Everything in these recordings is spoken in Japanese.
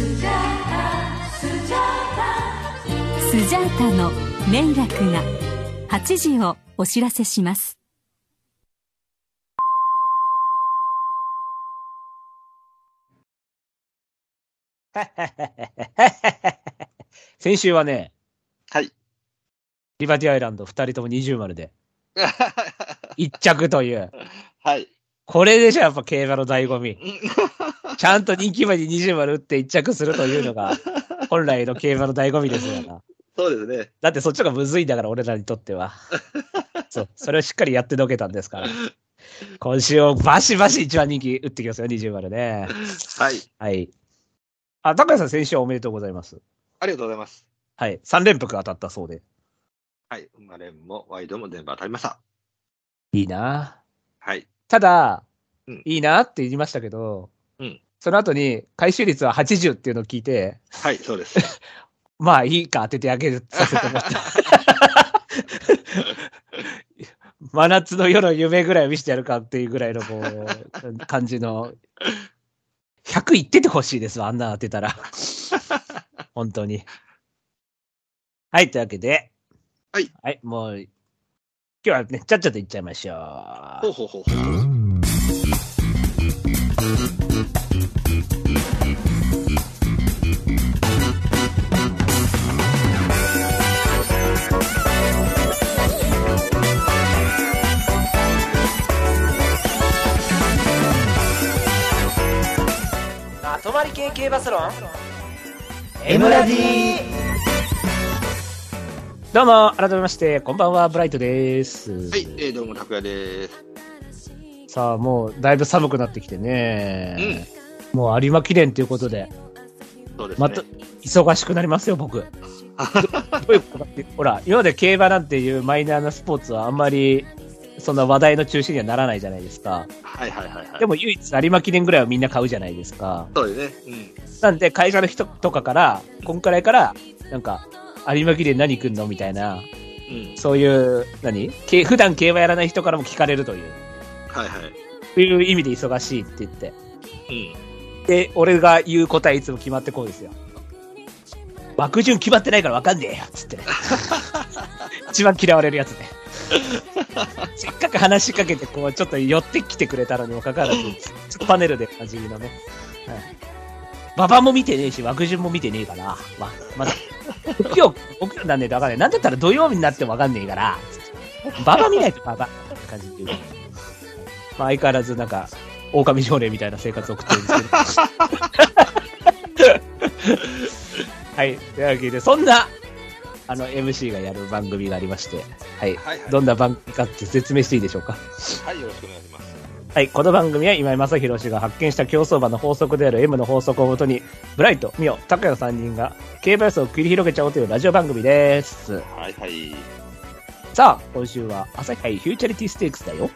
スジャータの迷惑が8時をお知らせします 先週はね、はい。リバティアイランド2人とも20丸で 1着という。はい。これでしょ、やっぱ競馬の醍醐味。ちゃんと人気馬に20丸打って1着するというのが、本来の競馬の醍醐味ですよな。そうですね。だってそっちがむずいんだから、俺らにとっては。そう、それをしっかりやってのけたんですから。今週をバシバシ一番人気打ってきますよ、20丸ね。はい。はい。あ、高谷さん、先週はおめでとうございます。ありがとうございます。はい。3連複当たったそうで。はい。生まれんもワイドも全部当たりました。いいなはい。ただ、うんいいなって言いましたけど、うんその後に回収率は80っていうのを聞いて、はい、そうです。まあいいか当ててあげるさせてもらった。真夏の夜の夢ぐらい見せてやるかっていうぐらいのこう、感じの。100いっててほしいですわ、あんな当てたら。本当に。はい、というわけで。はい。はい、もう、今日はね、ちゃっちゃといっちゃいましょう。ほうほうほう系系バスロン M ラジどうも、改めまして、こんばんは、ブライトです。はい、えー、どうも、拓也です。さあ、もう、だいぶ寒くなってきてね。もう有馬記念ということで、そうですね。また、忙しくなりますよ、僕。ど どういうことかって、ほら、今まで競馬なんていうマイナーなスポーツはあんまり、そんな話題の中心にはならないじゃないですか。はいはいはいはい。でも唯一有馬記念ぐらいはみんな買うじゃないですか。そうですね。なんで、会社の人とかから、こんくらいから、なんか、有馬記念何来んのみたいな、うん。うん。そういう、何？け普段競馬やらない人からも聞かれるという、はいはい。という意味で忙しいって言って。うん。で、俺が言う答えいつも決まってこうですよ。枠順決まってないから分かんねえよつって。一番嫌われるやつね。せっかく話しかけて、こう、ちょっと寄ってきてくれたのにもかかわらず、ちょっとパネルでおなじみのね。はい。馬場も見てねえし、枠順も見てねえから、まあ、まだ、木曜、木曜なんねえと分かんない。なんだったら土曜日になっても分かんねえから、馬場見ないと馬場って感じで言う。まあ、相変わらずなんか、狼少年みたいな生活を送ってるんですけど。はい。というわけで、そんな、あの、MC がやる番組がありまして、はい。はいはい。どんな番組かって説明していいでしょうか？はい、よろしくお願いします。はい。この番組は今井正弘氏が発見した競走馬の法則である M の法則をもとに、ブライト、ミオ、高谷の3人が競馬予想を繰り広げちゃおうというラジオ番組です。はいはい。さあ、今週は朝日杯フューチャリティステークスだよ。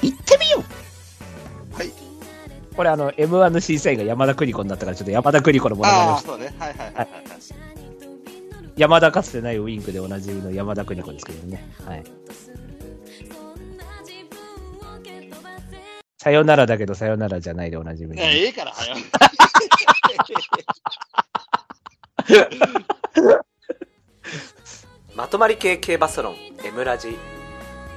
行ってみようはい。これあの、M1 の審査員が山田邦子になったから、ちょっと山田邦子のものまねあそうね。はいはいはいはい。山田かつてないウインクでおなじみの山田邦子ですけどね。はい。さよならだけどさよならじゃないでおなじみのいや、ええから、早い。まとまり系系バスロン M ラジ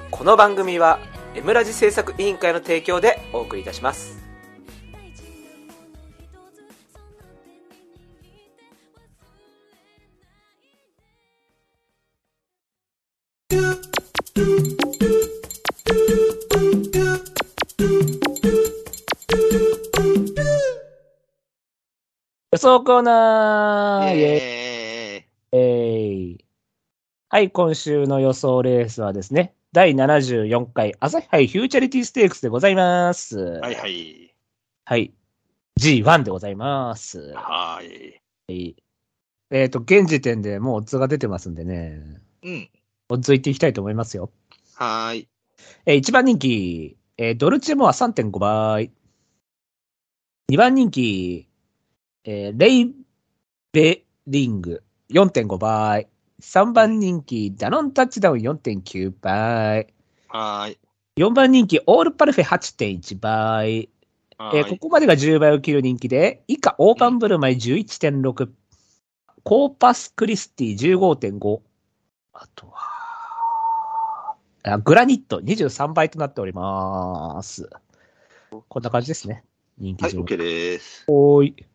この番組は M ラジ制作委員会の提供でお送りいたします予想コーナーイェイええいはい、今週の予想レースはですね、第74回朝日杯フューチャリティステークスでございます。ー、はいはい。はい。G1 でございます。はい。はい。えっ、と、現時点でもうオッズが出てますんでね、うん。オッズいっていきたいと思いますよ。はーい。えー、1番人気、えードルチェモア3.5倍。2番人気、えーレイベリング4.5倍。3番人気、ダノンタッチダウン4.9倍。はーい。4番人気、オールパルフェ8.1倍。えーここまでが10倍を切る人気で、以下、オーパンブルマイ11.6、コーパスクリスティ15.5、あとは、あグラニット23倍となっております。こんな感じですね。人気はい、上。OK です。おーい。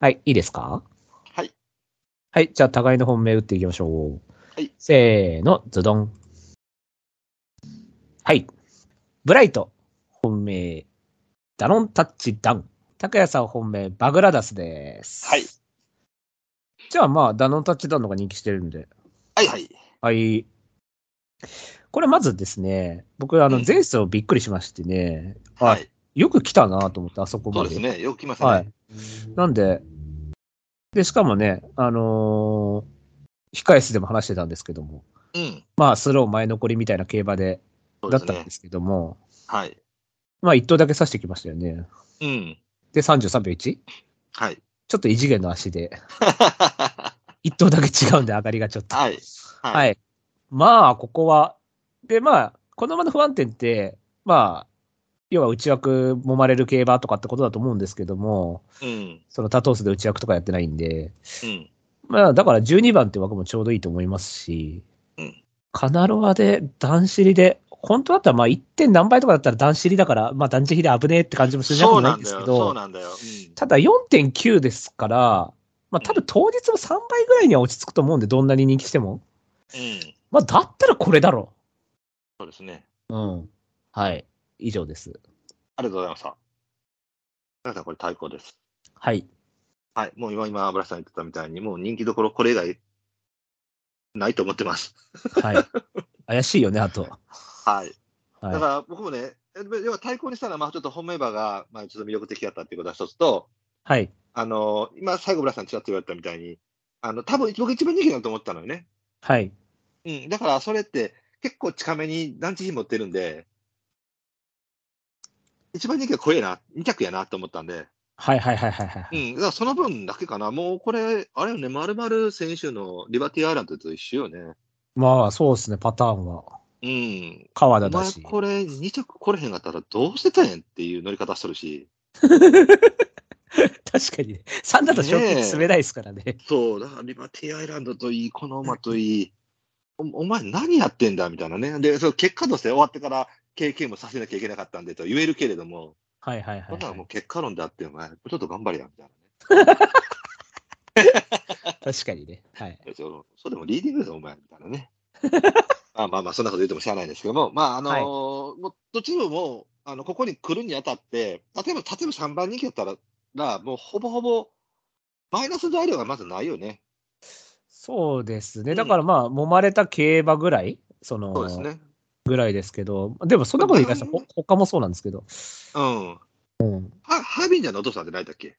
はい、いいですか？はい。はい、じゃあ互いの本命打っていきましょう。はい。せーの、ズドン。はい。ブライト、本命、ダノンタッチダウン。高谷さん本命、バグラダスです。はい。じゃあまあ、ダノンタッチダウンの方が人気してるんで。はいはい。はい。これまずですね、僕、あの、うん前走びっくりしましてね、あはい。よく来たなと思って、あそこまで。そうですね。よく来ますね。はい。なんで、で、しかもね、あのー控え室でも話してたんですけども、うん。まあ、スロー前残りみたいな競馬で、だったんで。すけども、はい。まあ、一頭だけ刺してきましたよね。うん。で、33秒 1? はい。ちょっと異次元の足で、一頭だけ違うんで上がりがちょっと。はい。はい。い。まあ、ここは、で、まあ、この馬の不安定って、まあ、要は内枠揉まれる競馬とかってことだと思うんですけども、うん。その多頭数で内枠とかやってないんで、うん。まあ、だから12番って枠もちょうどいいと思いますし、うんカナロアで段尻で、本当だったらまあ 1. 点何倍とかだったら段尻だから、まあ段尻で危ねえって感じもするじゃそうなないんですけど、そうなんだよ。うんただ4.9ですから、まあ多分当日も3倍ぐらいには落ち着くと思うんで、どんなに人気しても。うん。まあだったらこれだろそうですね。う。うん。はい。以上です。ありがとうございました。皆さん、これ対抗です。はい。はい。もう今、今、油さん言ってたみたいに、もう人気どころ、これ以外、ないと思ってます。はい。怪しいよね、あと。はい。だかはら、僕もね、え要は対抗にしたら、まあ、ちょっと本命馬が、まあ、ちょっと魅力的だったっていうことは一つと、い。はい。あの今、最後、ブラさんちらっと言われたみたいに、あの、多分僕一番人気だと思ったのよね。はい。うん。だから、それって、結構近めに団地費持ってるんで、一番人気が怖えな、2着やなと思ったんで、はいはいはいはいはい。うん。だからその分だけかな。もうこれ、あれよね、まるまる選手のリバティアイランドと一緒よね。まあそうですね、パターンは。うん。川田だし。これ2着来れへんかったらどうしてたんやんっていう乗り方しとるし。確かにね。3だと賞金詰めないですからね。そう、だからリバティアイランドといい、この馬といい、おお前何やってんだみたいなね。で、その結果として終わってから経験もさせなきゃいけなかったんでと言えるけれども、はいはいはい、そんなのはい。もう結果論であって、お前、ちょっと頑張れや、みたい 確かにね。はい。なね。そうそうでもリーディングだぞ、お前、みたいなね。まあまあまあ、そんなこと言ってもしゃあないんですけども、まあ、あのーはいもうどっちももう、あの、ここに来るにあたって、例えば、例えば3番人気だったら、もうほぼほぼ、マイナス材料がまずないよね。そうですね。うんだからまあ、揉まれた競馬ぐらいその、そうですね。ぐらいですけど、でもそんなこと言い出したら、他もそうなんですけど、うん。うん。はハービンジャーのお父さんって何だっけ？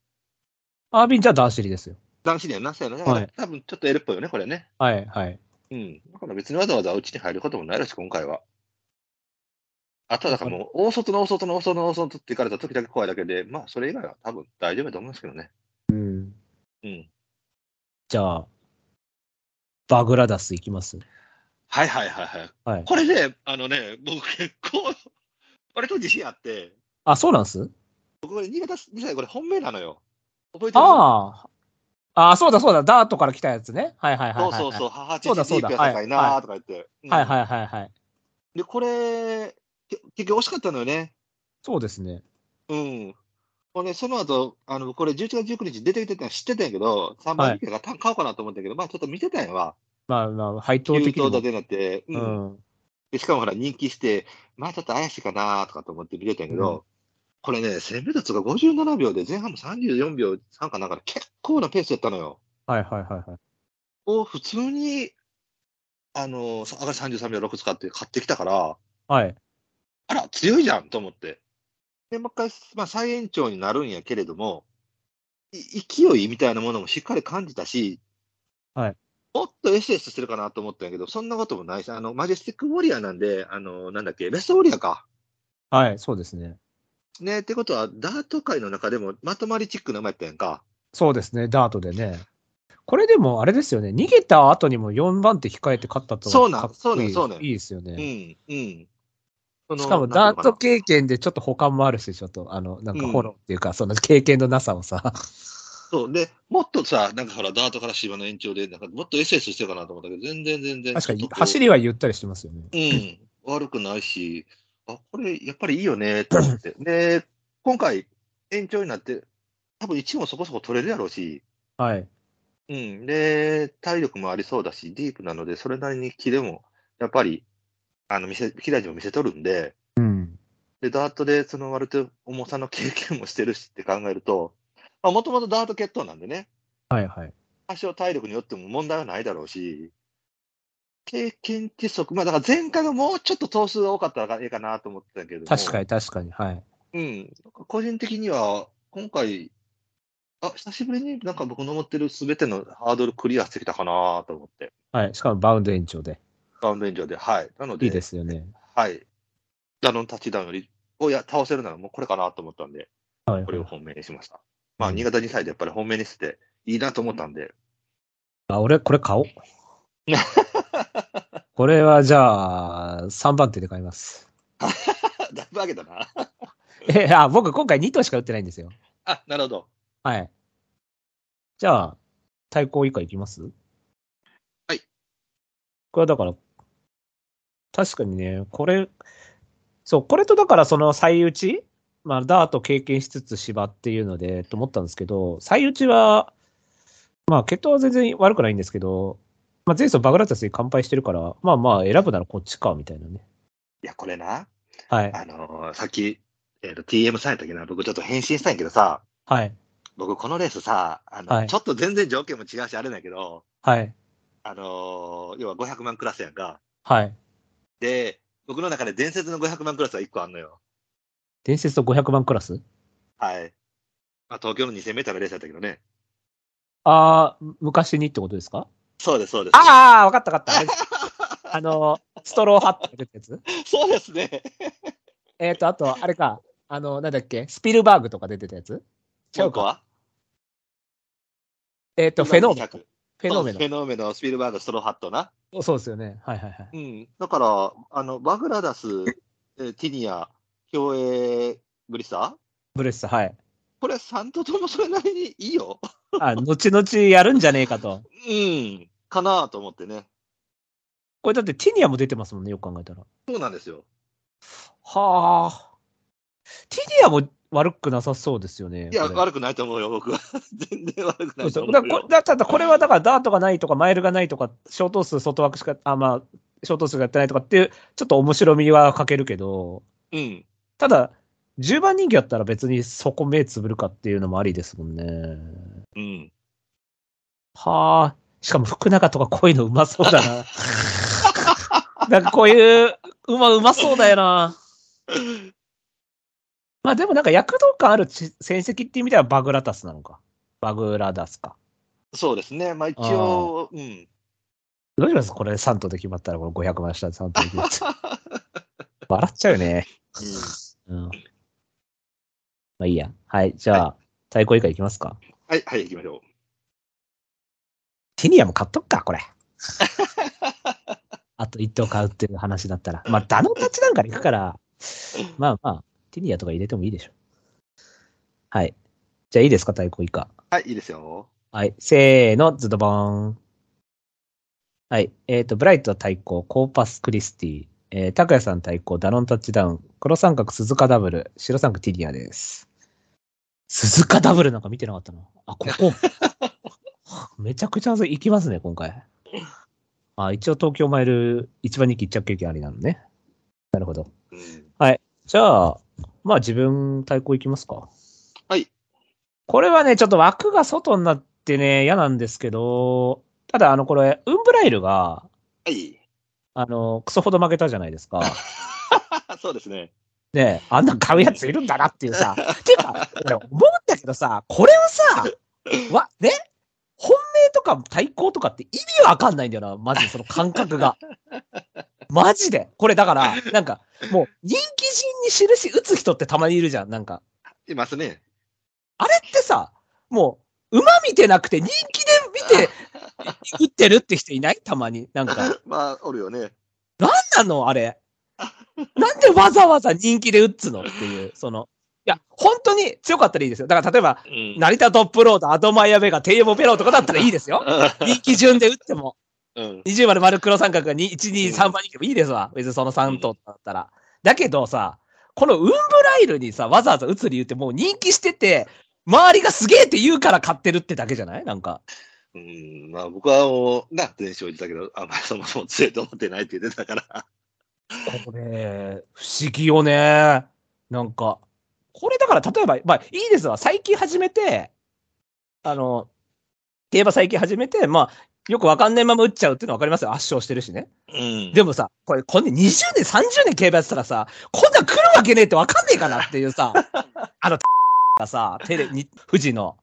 アービンじゃダーシリですよ。男子にはなそうやな。だから、はい多分ちょっと L っぽいよね、これね。はいはい。うん。だから別にわざわざうちに入ることもないらしい、今回は。あとはだからもう、大外の大外の大外の大外って行かれた時だけ怖いだけで、まあ、それ以外は多分大丈夫だと思うんですけどね。うん。うん。じゃあ、バグラダスいきます？はいはいはいはい。はい。これね、あのね、僕結構、割と自信あって、あ、そうなんす？僕これ新潟2歳これ本命なのよ。覚えてる？ああ。ああ、そうだそうだ。ダートから来たやつね。はいはいはいはい、はい。そうそうそう、母そうだそうだ父高いなーとか言って。うんはいはいはいはい。で、これ、け結局惜しかったのよね。そうですね。うん。ほんで、その後、あの、これ11月19日出てきてたの知ってたんやけど、3番人気が買おうかなと思ったけど、まあちょっと見てたんやわ。まあまあ、配当9的にも。頭立てになって、う。うんん。でしかもほら、人気して、まあちょっと怪しいかなとかと思って見てたんやけど、うこれね、1000メートルが57秒で、前半も34秒3かなんかで結構なペースやったのよ。はいはいはいはい。を普通に、あの、上がり33秒6使って買ってきたから、はい。あら、強いじゃんと思って。で、もう一回、まあ、再延長になるんやけれども、い勢いみたいなものもしっかり感じたし、はい。もっと SS してるかなと思ったんやけど、そんなこともないし、あの、マジェスティックウォリアーなんで、あの、なんだっけ、ベストウォリアーか。はい、そうですね。ね、ってことは、ダート界の中でもまとまりチックな馬やったやんか。そうですね、ダートでね。これでも、あれですよね。逃げた後にも4番手控えて勝ったとそうなんそうなんそうなんいいですようね。ん、うん。しかもダート経験でちょっと保管もあるし、ちょっと、あの、なんかフォローっていうか、その経験のなさをさ。そう。で、もっとさ、なんかほら、ダートから芝の延長で、なんかもっと SS してるかなと思ったけど、全然全然。確かに走りはゆったりしてますよね。うん。悪くないし、あ、これ、やっぱりいいよね、と思って。で、今回、延長になって、多分1もそこそこ取れるやろうし、はい。うん。で、体力もありそうだし、ディープなので、それなりに気でも、やっぱり、あの、見せ、切れ味も見せとるんで、うん。で、ダートで、その割と重さの経験もしてるしって考えると、まあ、もともとダート決闘なんでね、はいはい。多少体力によっても問題はないだろうし、経験値則、まあだから前回がもうちょっと頭数が多かったらいいかなと思ってたけども確かに確かに。はい。うん。個人的には、今回、あ、久しぶりになんか僕の思ってるすべてのハードルクリアしてきたかなと思って。はい。しかもバウンド延長で。バウンド炎上で。はい。なので、いいですよね。はい。ダノンタッチダウンより、をや倒せるならもうこれかなと思ったんで、はいこれを本命にしました。まあ、新潟2歳でやっぱり本命にしていいなと思ったんで、あ、俺、これ買おう。これはじゃあ、3番手で買います。だいぶ上げたな。え、あ、僕今回2頭しか打ってないんですよ。あ、なるほど。はい。じゃあ、対抗以下いきます？はい。これはだから、確かにね、これ、そう、これとだからその最打ち？まあ、ダート経験しつつ芝っていうので、と思ったんですけど、最打ちは、まあ、血統は全然悪くないんですけど、まあ、前走バグラタスに完敗してるから、まあまあ、選ぶならこっちか、みたいなね。いや、これな、はい。あのーさっき、えーと、TM さんやったっけな、僕ちょっと返信したんやけどさ、はい。僕このレースさ、あの、はいちょっと全然条件も違うし、あれだけど、はい。あのー要は500万クラスやんか。はい。で、僕の中で伝説の500万クラスは1個あんのよ。伝説と500万クラス？はい。まあ、東京の2000メーターのレースやったけどね。ああ、昔にってことですか？そうです、そうです。ああ、わかったわかった。あの、ストローハットが出たやつ？そうですね。えっ、と、あと、あれか、あの、なんだっけ、スピルバーグとか出てたやつ？違うか。えっ、と、フェノーメノ。フフェノーメフェノーメノ、スピルバーグ、ストローハットな。ノ。そうですよね。はいはいはい。うん。だから、あの、バグラダス、えーティニア、競泳、ブリスター？ブレスさん、はい。これ3頭ともそれなりにいいよ。あ、後々やるんじゃねえかと。うん。かなと思ってね。これだってティニアも出てますもんね、よく考えたら。そうなんですよ。はあ。ティニアも悪くなさそうですよね。いや、悪くないと思うよ、僕は。全然悪くないと思うよそうだただこれはだからダートがないとかマイルがないとか、ショート数外枠しか、あ、まあ、ショート数がやってないとかっていう、ちょっと面白みは欠けるけど、うん。ただ、10番人気やったら別にそこ目つぶるかっていうのもありですもんね。うん。はあ。しかも福永とかこういうのうまそうだな。なんかこういう馬うまそうだよな。まあでもなんか躍動感あるち戦績っていう意味ではバグラタスなのか。バグラダスか。そうですね。まあ一応、うん。どうしますこれ3頭で決まったらこれ500万した3頭で決まった。笑っちゃうよね。うん。まあいいや。はい。じゃあ、対抗以下いきますか。はい、はい、行きましょう。ティニアも買っとくか、これ。あと1頭買うっていう話だったら。まあ、ダノンタッチなんかに行くから、まあまあ、ティニアとか入れてもいいでしょ。はい。じゃあいいですか、対抗以下。はい、いいですよ。はい。せーの、ズドボーン。はい。えっ、と、ブライト対抗、コーパスクリスティ。えー、拓也さん対抗、ダノンタッチダウン。黒三角、鈴鹿ダブル。白三角、ティニアです。鈴鹿ダブルなんか見てなかったな。あ、ここ。めちゃくちゃ行きますね、今回。あ、一応東京マイル一番人気一着経験ありなのね。なるほど。うん。じゃあ、まあ自分対抗いきますか。はい。これはね、ちょっと枠が外になってね、嫌なんですけど、ただあの、これ、ウンブライルが、はい。あの、クソほど負けたじゃないですか。そうですね。ねあんなん買うやついるんだなっていうさ。ていうか、俺思うんだけどさ、これをさ、わ、ね？本命とか対抗とかって意味わかんないんだよな、マジでその感覚が。マジで。これだから、なんか、もう人気人に印打つ人ってたまにいるじゃん、なんか。いますね。あれってさ、もう、馬見てなくて人気で見て、打ってるって人いない？たまに。なんか、な んまあ、おるよね。なのあれ。なんでわざわざ人気で打つのっていう、その、いや、本当に強かったらいいですよ。だから例えば、うん成田トップロード、アドマイヤベガ、テイエモペローとかだったらいいですよ。人気順で打っても。うん。20丸丸黒三角が2 1、2、3番に行けばいいですわ。別にその3頭だったら。だけどさ、このウンブライルにさ、わざわざ打つ理由ってもう人気してて、周りがすげえって言うから買ってるってだけじゃない？なんか。うん、まあ僕はもう、な、前勝言ってたけど、あんまりそもそも強いと思ってないって言ってたから。これ、不思議よね。なんか、これだから例えば、まあいいですわ。最近始めて、あの、競馬最近始めて、まあ、よくわかんないまま打っちゃうっていうのはわかりますよ。圧勝してるしね。うん。でもさ、これ、こんね20年、30年競馬やってたらさ、こんなん来るわけねえってわかんねえかなっていうさ、あの、がさ、テレ、に、富士の、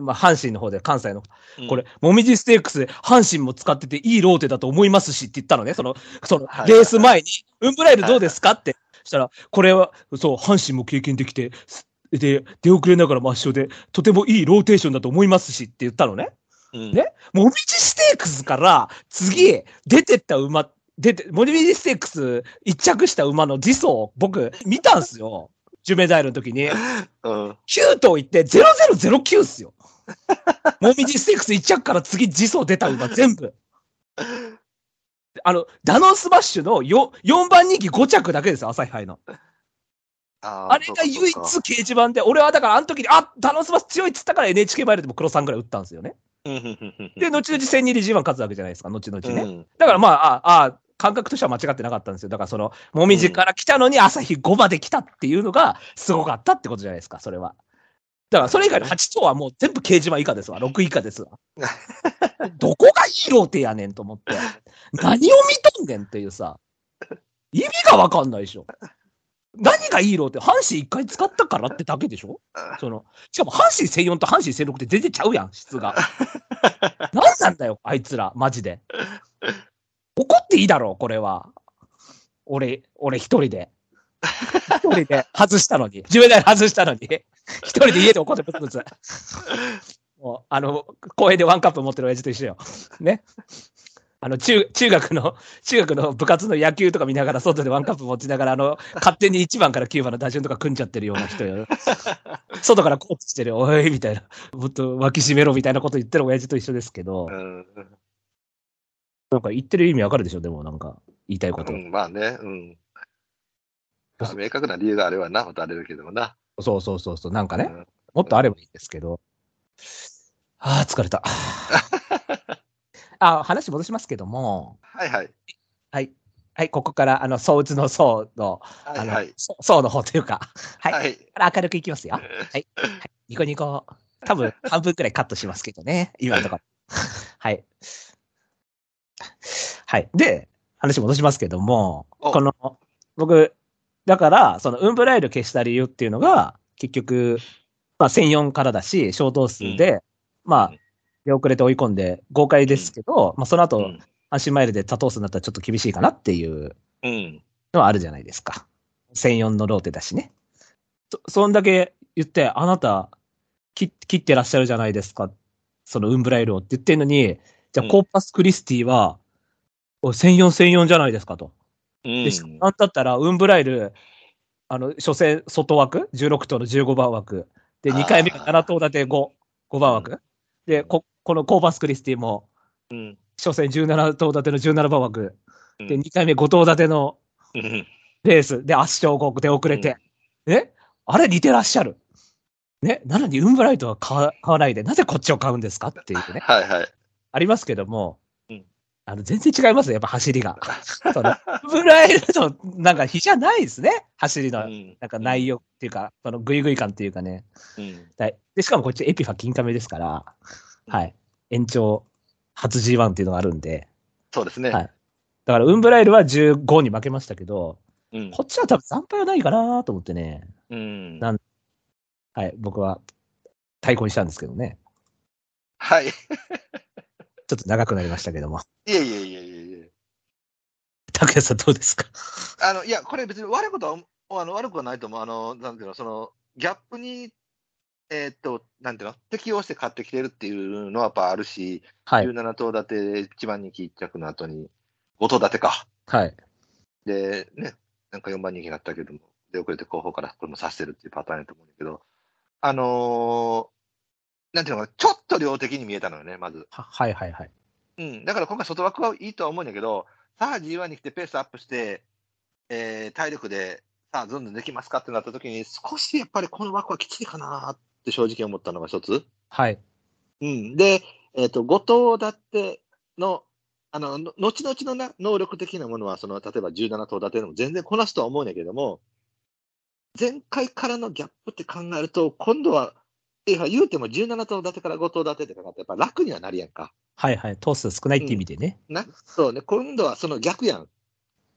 まあ、阪神の方で、関西の、うんこれ、、もみじステークス、阪神も使ってていいローテだと思いますしって言ったのね、その、そのは、いレース前に、ウンブライルどうですかって、したら、これは、そう、阪神も経験できて、すで、出遅れながら抹消で、とてもいいローテーションだと思いますしって言ったのね。うんねもみじステークスから、次、出てった馬、出て、もみじステークス一着した馬の次走、僕、見たんすよ。ウンブライルの時に。うん。9頭行って0009っすよ。もみじステークス一着から次次走出た馬全部。あの、ダノンスマッシュの 4, 4番人気5着だけですよ、朝日杯の。ああれが唯一掲示板で、俺はだからあの時に、あダノンスマッシュ強いっつったから NHK マイルでも黒3ぐらい打ったんですよね。で、後々1000人で G1 勝つわけじゃないですか、後々ね。ね。だからまあ、ああ、感覚としては間違ってなかったんですよ。だからその、もみじから来たのに朝日5まで来たっていうのがすごかったってことじゃないですか、それは。だからそれ以外の8頭はもう全部掲示板以下ですわ。6以下ですわ。どこがいいローテやねんと思って。何を見とんねんっていうさ。意味がわかんないでしょ。何がいいローテ？阪神一回使ったからってだけでしょ？その、しかも阪神1004と阪神1006って全然ちゃうやん、質が。何なんだよ、あいつら、マジで。怒っていいだろう、これは。俺、俺一人で。一人で外したのに。10代外したのに。一人で家で怒ってブツブツ。もう、あの、公園でワンカップ持ってる親父と一緒よ。ね。あの、中、中学の、中学の部活の野球とか見ながら、外でワンカップ持ちながら、あの、勝手に1番から9番の打順とか組んじゃってるような人よ。外からコーチしてる、おい、みたいな。もっと脇締めろ、みたいなこと言ってる親父と一緒ですけど、うんなんか言ってる意味わかるでしょ？でもなんか、言いたいこと。うんまあね、うん。まあ明確な理由があればな、またあれだけどもな。そうそうそうそう、なんかね、うんもっとあればいいんですけど。ああ、疲れた。あ話戻しますけども、はいはい。はい。はい、ここから、あの、相打つの層の、あの、はいはい。そ層の方というか、はい。はい。明るくいきますよ。はい。はい、ニコニコ。多分、半分くらいカットしますけどね。今のところ。はい。はい。で、話戻しますけども、おこの、僕、だから、その、ウンブライル消した理由っていうのが、結局、まあ、1004からだし、小動数で、まあうん、出遅れて追い込んで、豪快ですけど、まあ、その後、うん。阪神マイルで多頭数になったらちょっと厳しいかなっていううん。のはあるじゃないですか。1004のローテだしね。そ、そんだけ言って、あなた、切切ってらっしゃるじゃないですか。そのウンブライルをって言ってんのに、じゃあうんコーパスクリスティは、お1004、1004じゃないですかと。うんで、しなんだったら、ウンブライル、あの、初戦外枠 ?16 頭の15番枠。で、あー2回目が7頭立て5、5番枠。で、こ、このコーパスクリスティも、うん。初戦17頭立ての17番枠。うんで、2回目5頭立てのうん。レースで圧勝国で遅れて、え？あれ似てらっしゃる。ね？なのにウンブライトは買わないで、なぜこっちを買うんですかっていうね、はいはい。ありますけども、うんあの全然違いますよ、やっぱ走りが。そのブライトとなんか比じゃないですね、走りの。うんなんか内容っていうか、そのグイグイ感っていうかね。うん。はいで、しかもこっちエピファ金亀ですから、はい。延長初 G1 っていうのがあるんで、そうですね。はいだからウンブライルは15に負けましたけど、うん。こっちは多分惨敗はないかなと思ってね。うんなはい、僕は対抗にしたんですけどね。はい。いちょっと長くなりましたけども。えいえいえいえいえ。拓也さんどうですか？あの、いや、これ別に悪いことは、あの悪くはないと思う。あの、なんていうの、その、ギャップに、えーっと、なんていうの、適応して買ってきてるっていうのはやっぱあるし、はい。17頭立て、一番人気一着の後に、5頭立てか。はい。で、ね、なんか4番人気になったけども、出遅れて後方からこれもさしてるっていうパターンやと思うんだけど、あのーなんていうのかな、ちょっと量的に見えたのよね、まず。ははいはいはい。うん、だから今回、外枠はいいとは思うんだけど、さあ G1 に来てペースアップして、えー体力で、さあ、どんどんできますかってなった時に、少しやっぱりこの枠はきついかなって正直思ったのが一つ。はい。うん、で、えっ、と、後藤だっての、あの、の後々のな能力的なものは、その、例えば17頭立てでも全然こなすとは思うんだけども、前回からのギャップって考えると、今度は、いや言うても17頭立てから5頭立てってかかって、やっぱ楽にはなるやんか。はいはい。頭数少ないって意味でね。な、そうね、今度はその逆やん。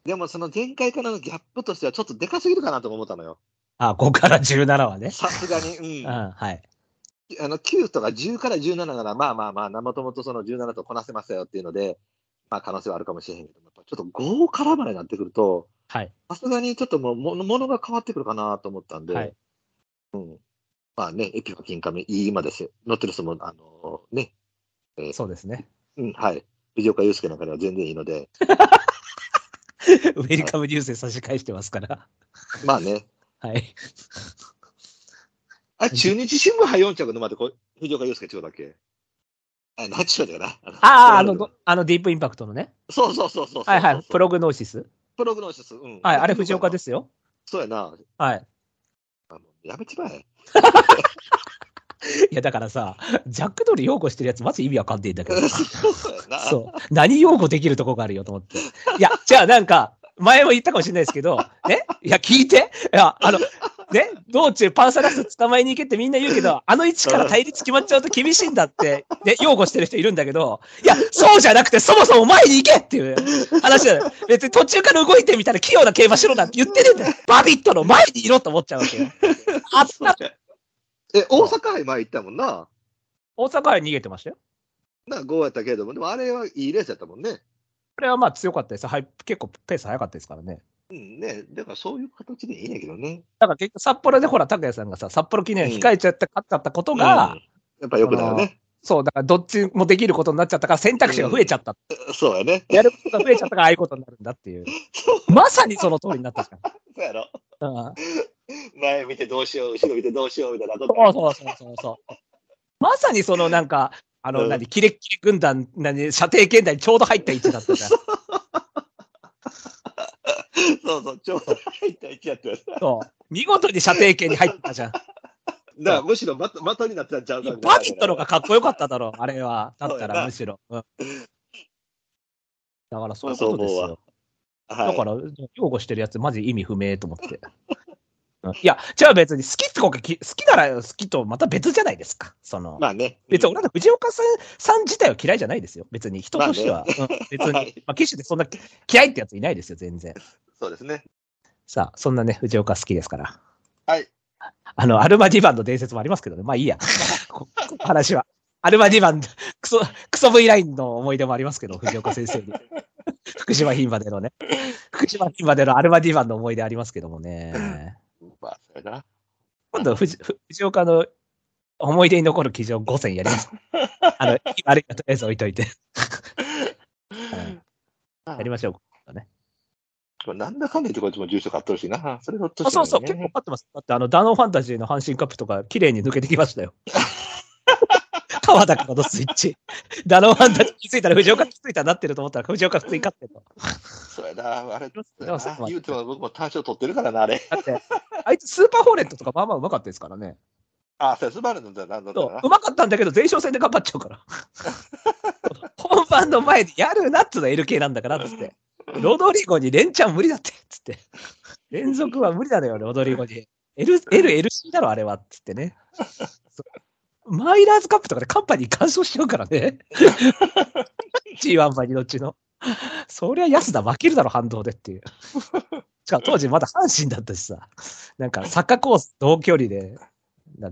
でもその前回からのギャップとしてはちょっとでかすぎるかなとも思ったのよ。あ、5から17はね。さすがに。うん、うん。あはい。の、9とか10から17なら、まあまあまあ、もともとその17とこなせますよっていうので、まあ可能性はあるかもしれへんけども、ちょっと5からまでなってくると、はい。もさすがにちょっともう、ものものが変わってくるかなと思ったんで、はいうん。まあね、エピファ金亀、いい馬ですよ。乗ってる人も、あのね、そうですね。うん、はい。藤岡祐介なんかでは全然いいので、ウェルカムニュースで差し返してますから。まあね、はい。あ、中日新聞杯4着の馬ってこれ、藤岡祐介違うだっけ？あ、何ちゅうだかな。ああ、あの、どあのディープインパクトのね。そうそうそうそうそう。はいはい。プログノーシス。プログノーシス。うん。はい。あれ藤岡ですよ。そうやな。はい。あのやめちまえ。いや、だからさ、ジャックドリ擁護してるやつ、まず意味わかんねえんだけど。そう。何擁護できるとこがあるよと思って。いや、じゃあなんか、前も言ったかもしれないですけど、ね？いや、聞いて。いや、あの、ね道中パンサラス捕まえに行けってみんな言うけど、あの位置から対立決まっちゃうと厳しいんだって、ね、擁護してる人いるんだけど、いや、そうじゃなくてそもそも前に行けっていう話だよ。別に途中から動いてみたら器用な競馬しろなんて言ってねえんだよ。バビットの前にいろと思っちゃうわけよ。あった。え、大阪杯前行ったもんな。大阪杯逃げてましたよ。な、5やったけれども、でもあれはいいレースやったもんね。これはまあ強かったです。はい、結構ペース早かったですからね。うんね。だからそういう形でいいねんけどね。だから結局札幌でほら、拓也さんがさ、札幌記念控えちゃって勝ったことが、うんやっぱ良くなるね。そう、だからどっちもできることになっちゃったから選択肢が増えちゃった。そうやね。やることが増えちゃったからああいうことになるんだっていう。まさにその通りになったじそうやろ。ゃん。うん、前見てどうしよう、後ろ見てどうしようみたいなこと。そうそうそうそうそう。まさにそのなんか、あの、うん何、キレッキレ軍団、何、射程圏内にちょうど入った位置だったじゃん。そうそう、ちょうど入ったやったやつ。だかそう。見事に射程圏に入ってたじゃん。らむしろ的的になってたんちゃうかバビットの方がかっこよかっただろう、あれは。だったらむしろ。うん、だからそういうことですよ。はいだから、擁護してるやつ、マジ意味不明と思って。うんいや、じゃあ別に好きって好きなら好きとまた別じゃないですか。その、まあね。別に俺は藤岡さんさん自体は嫌いじゃないですよ。別に人としては。まうん別に、はいまあ、騎手でそんな嫌いってやついないですよ、全然。そうですね。さあ、そんなね、藤岡好きですから。はい。あの、アルマディバンの伝説もありますけどね。まあいいや。話は。アルマディバン、クソ、クソ V ラインの思い出もありますけど、藤岡先生に。福島牝馬でのね。福島牝馬でのアルマディバンの思い出ありますけどもね。まあ、そうやな。今度藤、ふ藤岡の思い出に残る記事を5選やります。あの、今あれとりあえず置いといて。はいやりましょう。これなんだかんだ言ってこっちも住所買っとるしな。それほっとしてそうそう、結構勝ってます。だって、あの、ダノンファンタジーの阪神カップとか、綺麗に抜けてきましたよ。川田からのスイッチ。ダノンファンタジー気づいたら藤岡気づいたらなってると思ったら、藤岡普通に勝ってると。そうやな。あれ、でもそう言うても僕も単勝取ってるからな、あれ。だって、あいつスーパーフォーレットとかまあまあうまかったですからね。あ、そうや、スバルなんだなそう、う。まかったんだけど、前哨戦で頑張っちゃうから。本番の前でやるなっつうのは LK なんだから、つって。ロドリゴに連チャン無理だって、つって。連続は無理だよ、ロドリゴに。L、L、LC だろ、あれは、つってね。マイラーズカップとかでカンパニー干渉しちゃうからね。G1 馬にどっちの。そりゃ安田負けるだろ、反動でっていう。しかも当時まだ阪神だったしさ。なんか、サッカーコース同距離で、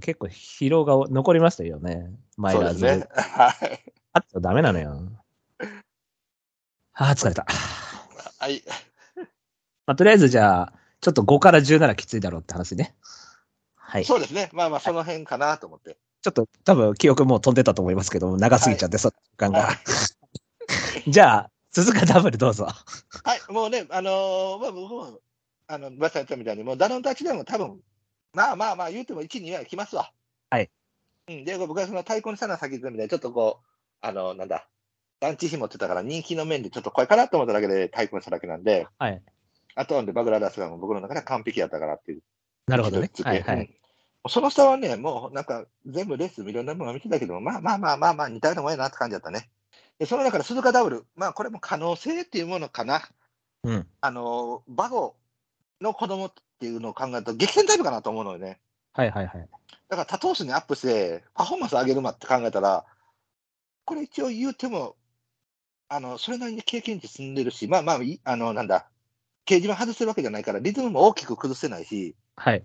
結構疲労が残りましたよね。マイラーズ。ね。はい。あっちゃダメなのよ。ああ、疲れた。はい。まあ、とりあえずじゃあ、ちょっと5から17きついだろうって話ね。はい。そうですね。まあまあ、その辺かなと思って。っと多分記憶もう飛んでたと思いますけど、長すぎちゃって、その時間が。じゃあ、鈴鹿ダブルどうぞ。はい、もうね、あのーまあ、僕もあの、バスさん言ったみたいに、もうダノンタッチでも多分、まあまあまあ言うても1、2は来ますわ。はい。うん。で、僕はその太鼓にしたのは先言ったみたいに、ちょっとこう、あの、なんだ、団地紐ってたから人気の面でちょっと怖いかなと思っただけで太鼓にしただけなんで、はい。あとはね、バグラダスがもう僕の中では完璧やったからっていう。なるほどね。はい、はうんい。その下はね、もうなんか全部レースいろんなものが見てたけど、まあまあまあまあまあ似たようなもんやなって感じだったね。で、その中で鈴鹿ダブル、まあこれも可能性っていうものかな。うん。あの、バゴの子供っていうのを考えると激戦タイプかなと思うのよね。はい、はい、はい。だから多投手にアップしてパフォーマンス上げるまって考えたら、これ一応言うても、あの、それなりに経験値積んでるし、まあまあ、いあの、なんだ、掲示板外せるわけじゃないから、リズムも大きく崩せないし、はい。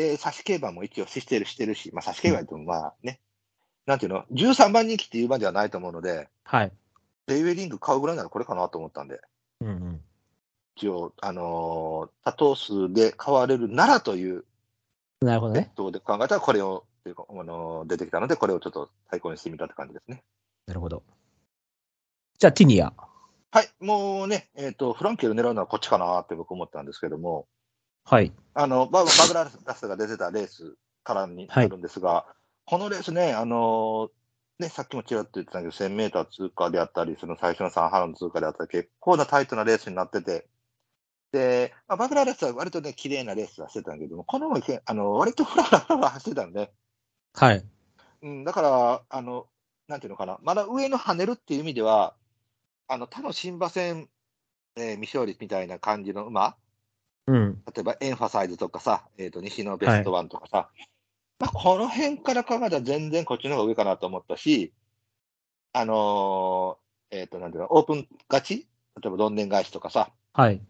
で、差し競馬も一応してる、してるし、まあ差し競馬言ってもまあね、なんていうの、13番人気っていう馬ではないと思うので、はい。レイウェイリング買うぐらいならこれかなと思ったんで、うんうん。一応、あのー多頭数で買われるならという、なるほどね。どうで考えたらこれを、っていうかあのー出てきたので、これをちょっと対抗にしてみたって感じですね。なるほど。じゃあ、ティニア。はい、もうね、えっ、と、フランケル狙うのはこっちかなって僕思ったんですけども、はい。あの、ババグラダスが出てたレースからになるんですが、このレースね、あのーね、さっきもちらっと言ってたけど、1000メーター通過であったり、その最初の3ハロン通過であったり、結構なタイトなレースになってて、で、まあ、バグラダスは割とね、綺麗なレースはしてたんだけども、このもけあの、割とフラフラフラフラ走ってたのね。はい。うん、だから、あの、なんていうのかな、まだ上の跳ねるっていう意味では、あの、他の新馬戦、えー未勝利みたいな感じの馬、うん。例えばエンファサイズとかさ、えー、と西のベストワンとかさ、まあ、この辺から考えたら全然こっちの方が上かなと思ったし、あのーえっ、と、なんていうの、オープン勝ち？例えばどんでん返しとかさ、はい。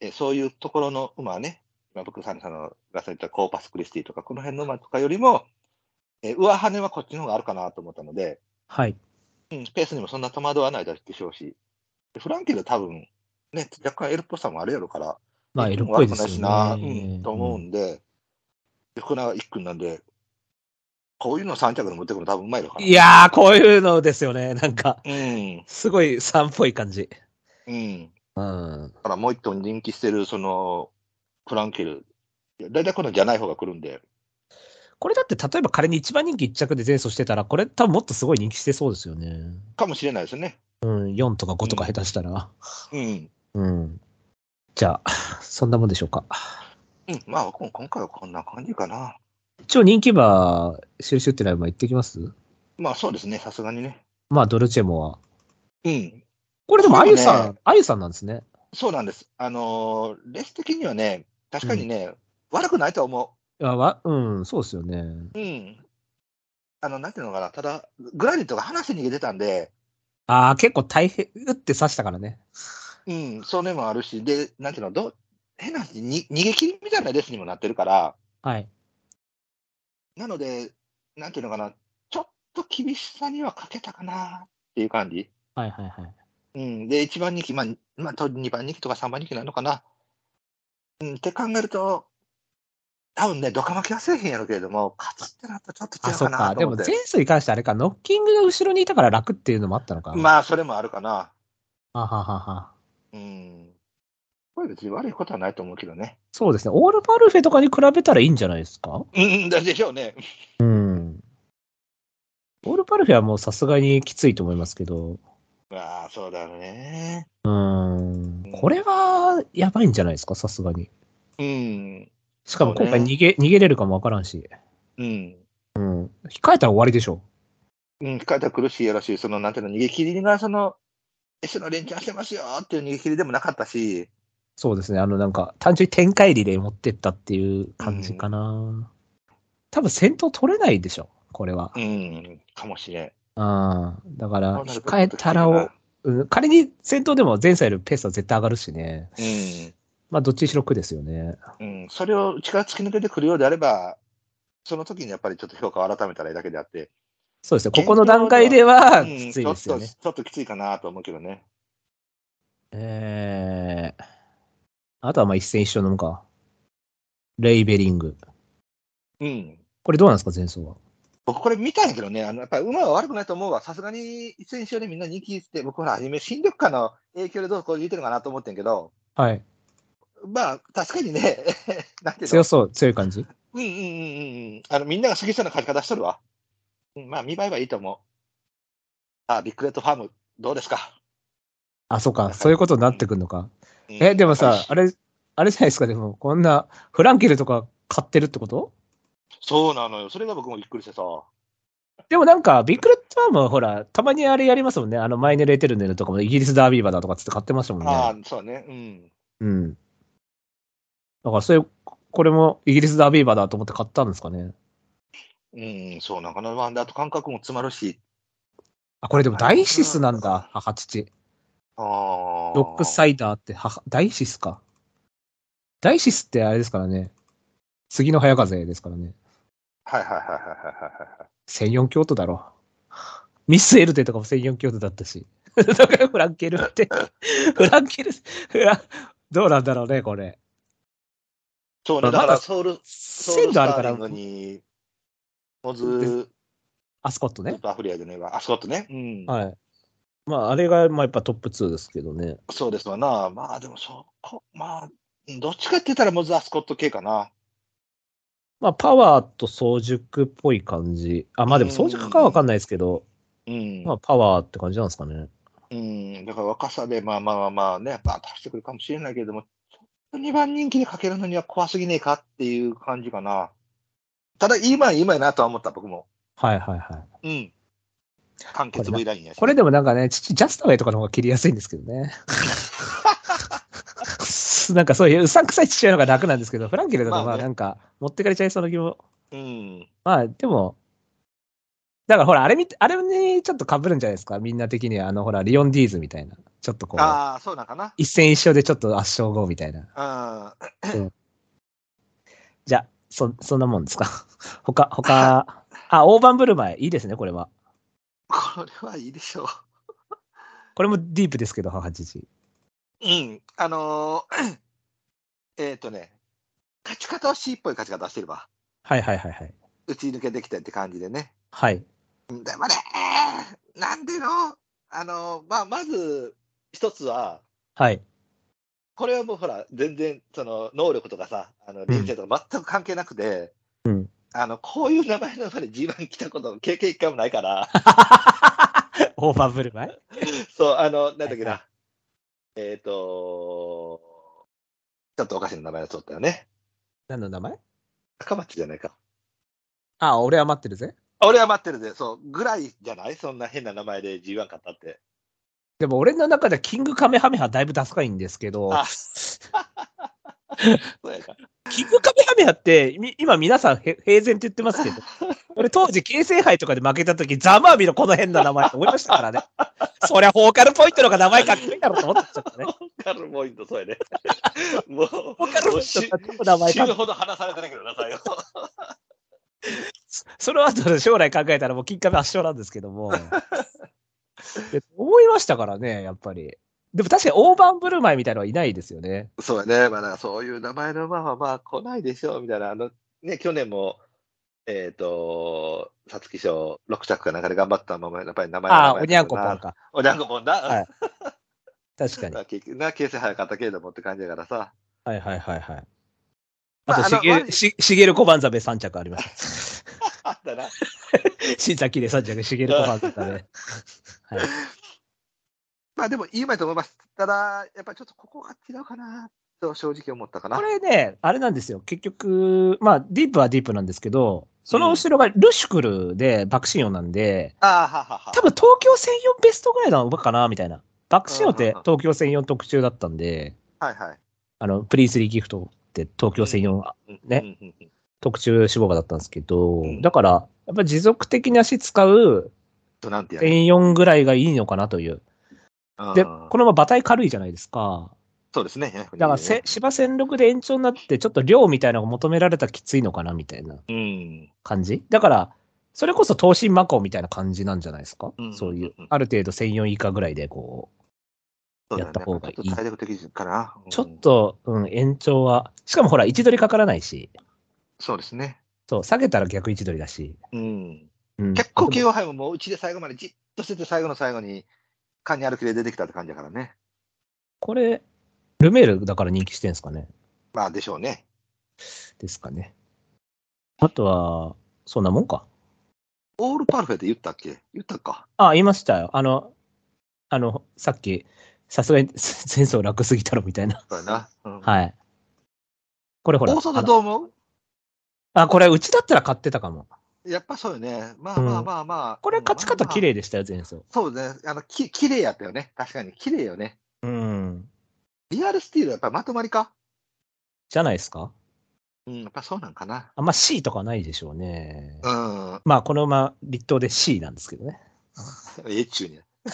えーそういうところの馬はね、今僕さんのがされたコーパスクリスティとか、この辺の馬とかよりも、えー上跳ねはこっちの方があるかなと思ったので、はい。うん、ペースにもそんな戸惑わないでしょうし、でフランケル多分、ね、若干 L っぽさもあるやろから、まあ、L っぽいですよ悪くな。うん、と思うんで、福永一君なんで、こういうの3着で持ってくるの多分うまいのかな。いやー、こういうのですよね。なんか、うん、すごい3っぽい感じ。うん。うん。だからもう一頭人気してる、その、フランケル。いや大体このじゃない方が来るんで、これだって、例えば仮に一番人気1着で前走してたら、これ多分もっとすごい人気してそうですよね。かもしれないですね。うん、4とか5とか下手したら。うん。うん。じゃあ、そんなもんでしょうか。うん、まあ、こ今回はこんな感じかな。一応人気馬、収集ってない馬言ってきます？まあ、そうですね、さすがにね。まあ、ドルチェモは。うん。これでも、あゆさん、あゆさんなんですね。そうなんです。あのーレース的にはね、確かにね、悪くないと思いやわうん、そうですよね。う。うん。あの、なんていうのかな、ただ、グラディットが話して逃げてたんで、ああ、結構大変、打って刺したからね。うん、それもあるし、で、なんていうの、どう変な話に、逃げ切りみたいなレースにもなってるから、はい。なので、なんていうのかな、ちょっと厳しさには欠けたかなっていう感じ。はいはいはい。うん、で、1番人気、まあ、まあ、と2番人気とか3番人気なのかな。うん、って考えると、多分ね、ドカ巻きはせえへんやろうけれども、勝つってなったらちょっと違。うかなとでも。前走に関してあれか、ノッキングが後ろにいたから楽っていうのもあったのか。まあ、それもあるかな。あははは。うん。これ別に悪いことはないと思うけどね。そうですね。オールパルフェとかに比べたらいいんじゃないですか？うん、だでしょうね。うん。オールパルフェはもうさすがにきついと思いますけど。ああ、そうだよね。うん。これは、やばいんじゃないですか、さすがに。うん。しかも今回そうね逃げ、逃げれるかもわからんし。うん。うん。控えたら終わりでしょ。うん、控えたら苦しいやろし、その、なんていうの、逃げ切りが、その、S の連チャンしてますよっていう逃げ切りでもなかったし、そうですね。あの、なんか、単純に展開リレー持ってったっていう感じかな。多分先頭取れないでしょ、これは。うん、かもしれん。ああ。だから、控えたらを、うん、仮に先頭でも前歳よりペースは絶対上がるしね。まあ、どっちにしろ苦ですよね。うん、うん、それを力突き抜けてくるようであれば、その時にやっぱりちょっと評価を改めたらいいだけであって、そうですね。ここの段階ではうんきついですよねちょっ。と、ちょっときついかなと思うけどね。えー、あとはまあ一戦一緒のもんか。レイベリング。うん。これどうなんですか、前走は？僕これ見たんやけどね、あのやっぱり馬は悪くないと思うわ。さすがに一戦一緒でみんな人気って、僕ほら、初め新緑化の影響でどうこう言うてるのかなと思ってんけど、はい。まあ、確かにね、なんていうの？強そう、強い感じうんうんうんうんうん。あの、みんなが好きそうな書き方しとるわ。うんまあ、見栄えはいいと思う。あ、ビッグレッドファーム、どうですか、あ、そうか、そういうことになってくるのか。うんえ、でもさ、あれれ、あれじゃないですか、でも、こんな、フランケルとか買ってるってこと？そうなのよ。それが僕もびっくりしてさ。でもなんか、ビッグレッドファームはほら、たまにあれやりますもんね。あの、マイネルエテルネルとかもイギリスダービー馬だとかっつって買ってましたもんね。ああ、そうね。うん。うん。だから、それ、これもイギリスダービーバーだと思って買ったんですかね。うん、そうなんかな。まあ、であと感覚も詰まるし。あ、これでもダイシスなんだ、母父。ああ。ロックサイダーって、母、ダイシスか。ダイシスってあれですからね。杉の早風ですからね。はいはいはいはいはいはいはい。1004京都だろ。ミスエルテとかも1004京都だったし。だからフランケルって。フランケル、フラン、どうなんだろうね、これ。そうね。まあまだだからソウル、ソウル鮮度あるからスターリングに、モズ、アスコットね。アフリアでね、あ、そうとね。うん。はい。まあ、あれが、まあ、やっぱトップ2ですけどね。そうですわな。まあでもそこ、まあ、どっちかって言ったらモズアスコット系かな。まあ、パワーと早熟っぽい感じ。あ、まあでも早熟かはわかんないですけど、うん。まあ、パワーって感じなんですかね。うん。だから若さで、まあまあまあまあね、バーッと走ってくるかもしれないけれども、ちょっと2番人気でかけるのには怖すぎねえかっていう感じかな。ただ、今今やなとは思った、僕も。はいはいはい。うん。完結 V ラインやし。これでもなんかね、父、ジャストウェイとかの方が切りやすいんですけどね。なんかそういううさんくさい父親の方が楽なんですけど、フランケルだとままあねあなんか持ってかれちゃいそうな気も。うん。まあでも、だからほら、あれみ、あれにちょっと被るんじゃないですか、みんな的には。あのほら、リオンディーズみたいな。ちょっとこう、ああ、そうなんかな。一戦一勝でちょっと圧勝後みたいな。うん。じゃあ、そ、そんなもんですか？他、他、あ、大盤振る舞い、いいですね、これは。これはいいでしょう。これもディープですけど、母父。うん。あのー えっ、とね、勝ち方は C っぽい勝ち方してれば、はいはいはいはい。打ち抜けてきたって感じでね。はい。でもね、なんでの、あのーまあ、まず、一つは、はい。これはもうほら、全然、その、能力とかさ、あの、人生とか全く関係なくて、うん。あの、こういう名前のまで G1 来たこと、経験一回もないから、大盤振る舞い？そう、あの、なんだっけな、はいはえっ、とちょっとおかしな名前を取ったよね。何の名前？赤松じゃないか。あ、俺は待ってるぜ。俺は待ってるで、そう、ぐらいじゃない？そんな変な名前で G1 勝ったって。でも俺の中でキングカメハメハだいぶダサいんですけど。キングカメハメハって、み今皆さんへ平然って言ってますけど、俺当時形成杯とかで負けた時、ザマービのこの変な名前って思いましたからね。そりゃフォーカルポイントの方が名前かっこいいだろうと思っちゃったね。カルポイント、そうやね。もう、フォーカルポイント名前か死ぬほど話されてないけどな、最後。その後の将来考えたらもう金亀圧勝なんですけども。で思いましたからね、やっぱり。でも確かに大盤振る舞いみたいなのはいないですよね。そうやね。まあ、そういう名前の馬はまあ来ないでしょう、みたいな。あの、ね、去年も、えっ、と、皐月賞6着かなんかで頑張ったまま、やっぱり名前ああ、おにゃんこぽんか。おにゃんこぽんだ。はい確かに。な、形勢早かったけれどもって感じだからさ。はいはいはい。まああと、しげし、しげる小判ザメ3着ありました。あったな。新崎で3着、しげる小判ザメ。はい。まあでもいい馬やと思います。ただ、やっぱりちょっとここが違うかな、と正直思ったかな。これね、あれなんですよ。結局、まあ、ディープはディープなんですけど、その後ろがルシュクルで爆心王なんで、ああ、ははは。多分東京専用ベストぐらいの馬かなみたいな。爆心王ってうんうんうん東京専用特注だったんで、はいはい。あの、プリンスリーギフトって東京専用うんね。うんうんうん特注脂肪馬だったんですけど、うんだから、やっぱり持続的に足使うとなんてやね。1004ぐらいがいいのかなという。うんで、この馬馬体軽いじゃないですか。そうですね。だからせ、芝戦力で延長になって、ちょっと量みたいなのが求められたらきついのかなみたいなうん。感じ？だから、それこそ東進魔法みたいな感じなんじゃないですか、うんそういううん、ある程度1004以下ぐらいで、こそうやった方がいいちょっと体力的かな。う、ちょっと、うん、延長は、しかもほら、位置取りかからないし、そうですね。そう、下げたら逆位置取りだし。うん。うん、結構 KO 杯ももううちで最後までじっとしてて最後の最後に、カニ歩きで出てきたって感じだからね。これ、ルメールだから人気してんですかね。まあでしょうね。ですかね。あとは、そんなもんか。オールパルフェって言ったっけ？言ったか。あ、言いましたよ。あの、あの、さっき、さすがに 前走楽すぎたろみたいな。そうやな。うん、はい。これほら。大外どう思う？あ、これ、うちだったら買ってたかも。やっぱそうよね。まあまあまあまあ。これ、勝ち方綺麗で。でしたよ、前走。そうね。あの、き、綺麗やったよね。確かに。綺麗よね。うん。リアルスティールはやっぱまとまりか？じゃないですか？うん、やっぱそうなんかな。あんま C とかないでしょうね。うん。まあ、このまま立冬で C なんですけどね。えっちゅうに。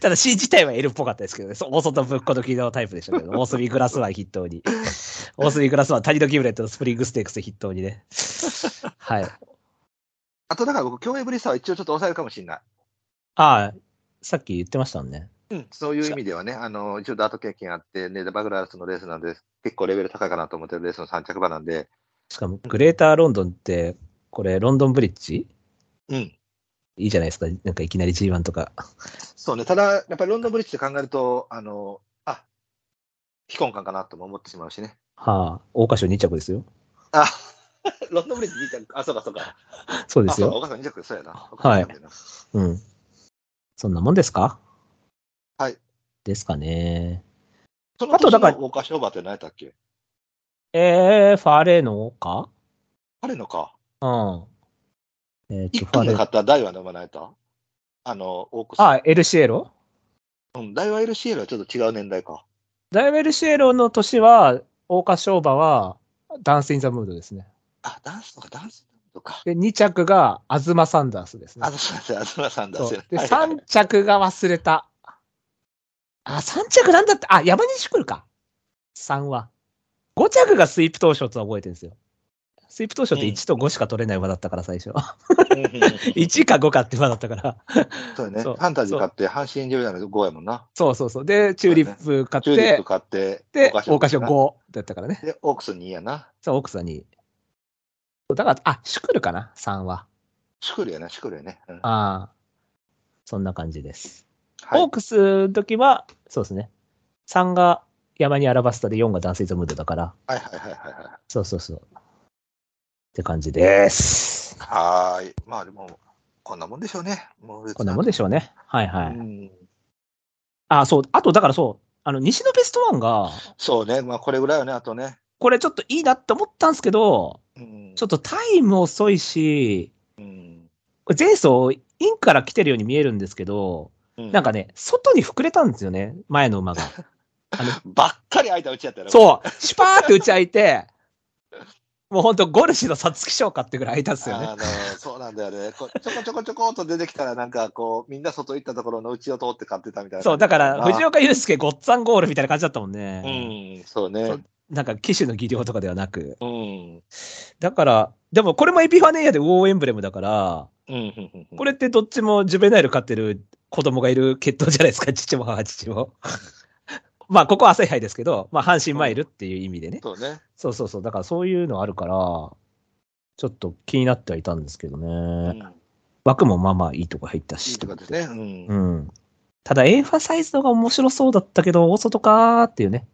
ただ C 自体は L っぽかったですけどね。大外ぶっこ抜きのタイプでしたけど、大隅グラスワン筆頭に。大隅グラスワン、谷戸ギブレットのスプリングステークス筆頭にね。はい。あとだから僕、競泳ブリスターは一応ちょっと抑えるかもしれない。ああ、さっき言ってましたもんね。うん、そういう意味ではね、あの、一応ダート経験あって、ね、バグラースのレースなんで、結構レベル高いかなと思ってるレースの3着馬なんで、しかも、グレーターロンドンって、これ、ロンドンブリッジ？うん。いいじゃないですか。なんかいきなり G1 とか。そうね、ただ、やっぱりロンドンブリッジで考えると、あの、あ、非根幹かなとも思ってしまうしね。はあ、桜花賞2着ですよ。あ、ロンドンブリッジ2着、あ、そうかそうか。あ、そうか、そうですよ。岡さん2着、そうやな。はいうん。そんなもんですか？はい。ですかね。そのあとだから年の桜花賞馬って何やったっけ？えー、ファーレーノか？あれのか。うん。えー、と、一分でファーレー買ったダイワの馬何やった？あの、オークス。あ、エルシエロ？うん、ダイワ LCL はちょっと違う年代か。ダイベルシエロの年は、桜花賞馬は、ダンス・イン・ザ・ムードですね。あ、ダンスとか、ダンスとか。で、2着が、アズマ・サンダースですねあ、。そうです、あずまさんだ。そうで、はいはい3着が忘れた。あ、3着なんだって、あ、山西来るか。3は。5着がスイープ当初とは覚えてるんですよ。スイープ当初って1と5しか取れない馬だったから、最初。うんうんうん1か5かって馬だったから。そうやね。ファンタジー買って、阪神ジョイナル5やもんな。そうそうそう。で、チューリップ買ってチューリップ、買って、で、桜花賞な5だったからね。で、オークス2やな。そう、奥さんに。だから、あ、シュクルかな ?3 は。シュクルやな、シュクルやね。うんああ。そんな感じです。はいオークスの時は、そうですね。3が山にアラバスタで4がダンスイズムードだから、はいはいはいはいはい。そうそうそう。って感じです。はーい。まあでも、こんなもんでしょうね。もうこんなもんでしょうね。はいはい。うんあ、そう。あと、だからそう。あの、西のベストワンが、そうね。まあこれぐらいよね、あとね。これちょっといいなって思ったんですけど、うんちょっとタイム遅いし、うん前走、インから来てるように見えるんですけど、うんなんかね、外に膨れたんですよね、前の馬が。あのばっかり間打ちやったよ。そう、シュパーって打ち開いて、もうほんとゴルシの皐月賞かってぐらい開いたんですよね。あの、そうなんだよね。こちょこちょこちょこっと出てきたら、なんかこう、みんな外行ったところの内を通って買ってたみたいな。そう、だから、藤岡岡祐介ごっつぁんゴールみたいな感じだったもんね。うん、そうね。なんか、騎手の技量とかではなく。うん。だから、でもこれもエピファネイアでウォーエンブレムだから。これってどっちもジュベナイル飼ってる子供がいる血統じゃないですか、父も母父も。まあ、ここは朝日杯ですけど、まあ、阪神マイルっていう意味でね。そうね。そうそうそう。だからそういうのあるから、ちょっと気になってはいたんですけどね。うん。枠もまあまあいいとこ入ったし。いいとかですね。うん。うん。ただ、エンファサイズのが面白そうだったけど、大外かーっていうね。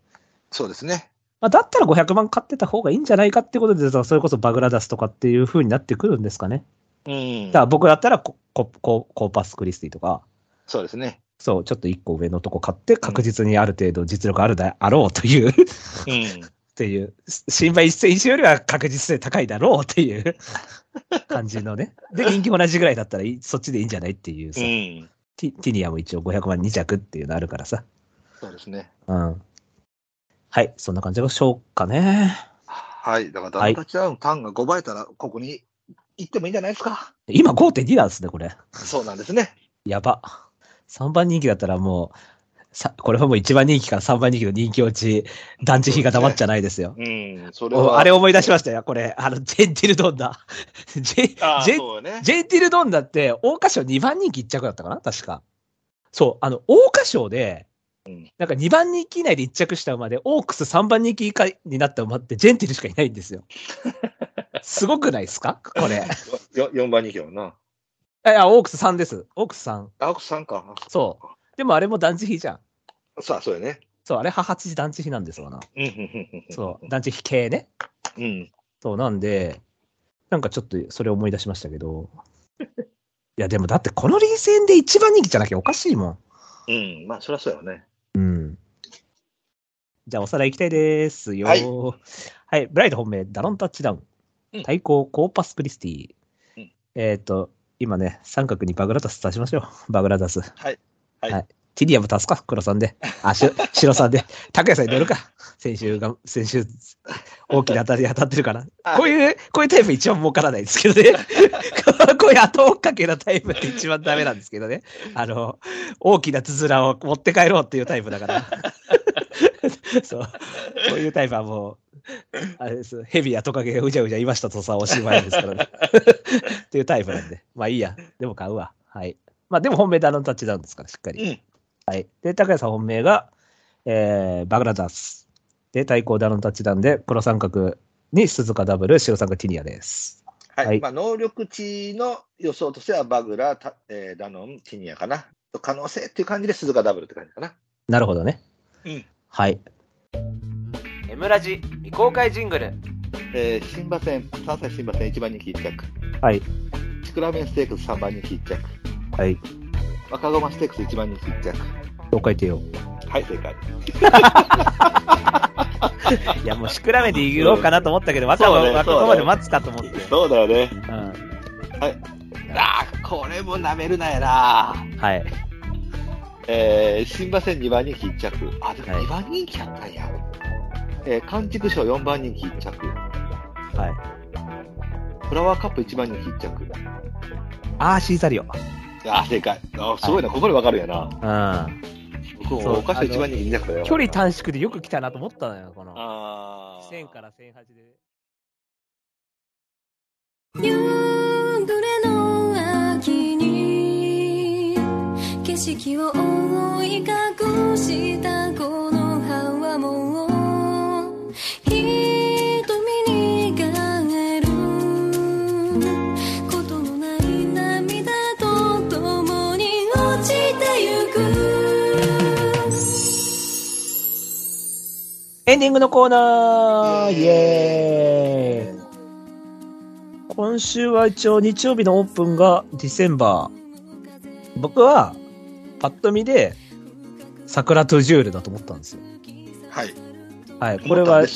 そうですね。まあ、だったら500万買ってた方がいいんじゃないかってことで、それこそバグラダスとかっていう風になってくるんですかね。うんだから僕だったらココココーパスクリスティとか、そうですね。そう、ちょっと一個上のとこ買って確実にある程度実力あるだあろうという、っうん。ていう、新馬一戦一よりは確実性高いだろうっていう感じのね。で、人気同じぐらいだったらそっちでいいんじゃないっていうさ、うん。ティティニアも一応500万2着っていうのあるからさ。そうですね。うん。はい、そんな感じでしょうかね。はい。だから、ダはいブルタッチダウンターンが5倍たら、ここに行ってもいいんじゃないですか。今5.2なんですね、これ。そうなんですね。やば。3番人気だったらもう、さこれはもう1番人気から3番人気の人気落ち、団地比が黙っちゃないですよ。うん。それは。おあれ思い出しましたよ、これ。あの、ジェンティルドンダ。ジェジェね。ジェンティルドンダって、桜花賞2番人気1着だったかな確か。そう、あの、桜花賞で、うんなんか2番人気以内で1着した馬で、オークス3番人気以下になった馬って、ジェンティルしかいないんですよ。すごくないですか？これ。よ4番人気やもんな。いや、オークス3です。オークス3。青くさんか。そう。でもあれも団地比じゃん。さあ、そうやね。そう、あれ、母父団地比なんですわな。うん、うん、うん。そう、団地比系ね。う。うん。そう、なんで、なんかちょっとそれ思い出しましたけど。いや、でもだってこの臨戦で一番人気じゃなきゃおかしいもん。うん。まあ、そりゃそうよね。うん。じゃあ、おさらい行きたいですよ。ははいい。ブライト本命、ダノンタッチダウンうん。対抗、コーパスクリスティ。うんえっ、と、今ね、三角にバグラダス足しましょう。バグラダス。はい。はい。はいティディアム足すか？黒さんで。あ、し 白さんで。拓也さんに乗るか？先週が、先週、大きな当たり当たってるから。あこういう、こういうタイプ一番儲からないですけどね。こういう後追っかけのタイプって一番ダメなんですけどね。あの、大きなつづらを持って帰ろうっていうタイプだから。そう。こういうタイプはもう、あれです。ヘビやトカゲがうじゃうじゃいましたとさ、おしまいですからね。っていうタイプなんで。まあいいや。でも買うわ。はい。まあでも本命ダノンタッチダウンですから、しっかり。うん。はい。で、高谷さん本命が、えー、バグラダス。で、対抗ダノンタッチダウンで、黒三角に鈴鹿ダブル、白三角ティニアです。はい。はいまあ、能力値の予想としては、バグラ、タえーダノン、ティニアかな。可能性っていう感じで、鈴鹿ダブルって感じかな。なるほどね。うん。はい。M ラジ未公開ジングルえー、新馬戦、関西新馬戦1番人気1着。はい。シクラメンステークス3番人気1着。はい。若駒ステークス1番人気1着。了解てよ。はい、正解。いや、もうシクラメで言おうかなと思ったけど、若そうね葉、若葉まで待つかと思って。そうだよね。うん。あーこれも舐めるなやな。はい。えー、新馬戦2番人気1着。あ、でもはい2番人気やったんや。えー、完畜賞4番人気1着。はい。フラワーカップ1番人気1着。あー、シーザリオ。あー、正解。あーすごいな、ここでわかるやな。うん。僕そうもお菓子1番人気2着だよ。距離短縮でよく来たなと思ったのよ、この。あー1000から1008で。色を覆い隠したこの葉はもう瞳に帰る。ことのない涙と共に落ちてゆく。エンディングのコーナー。イエーイ。今週は一応日曜日のオープンがディセンバー。僕は、パッと見で、桜トゥジュールだと思ったんですよ。はい。はい。これは。はい。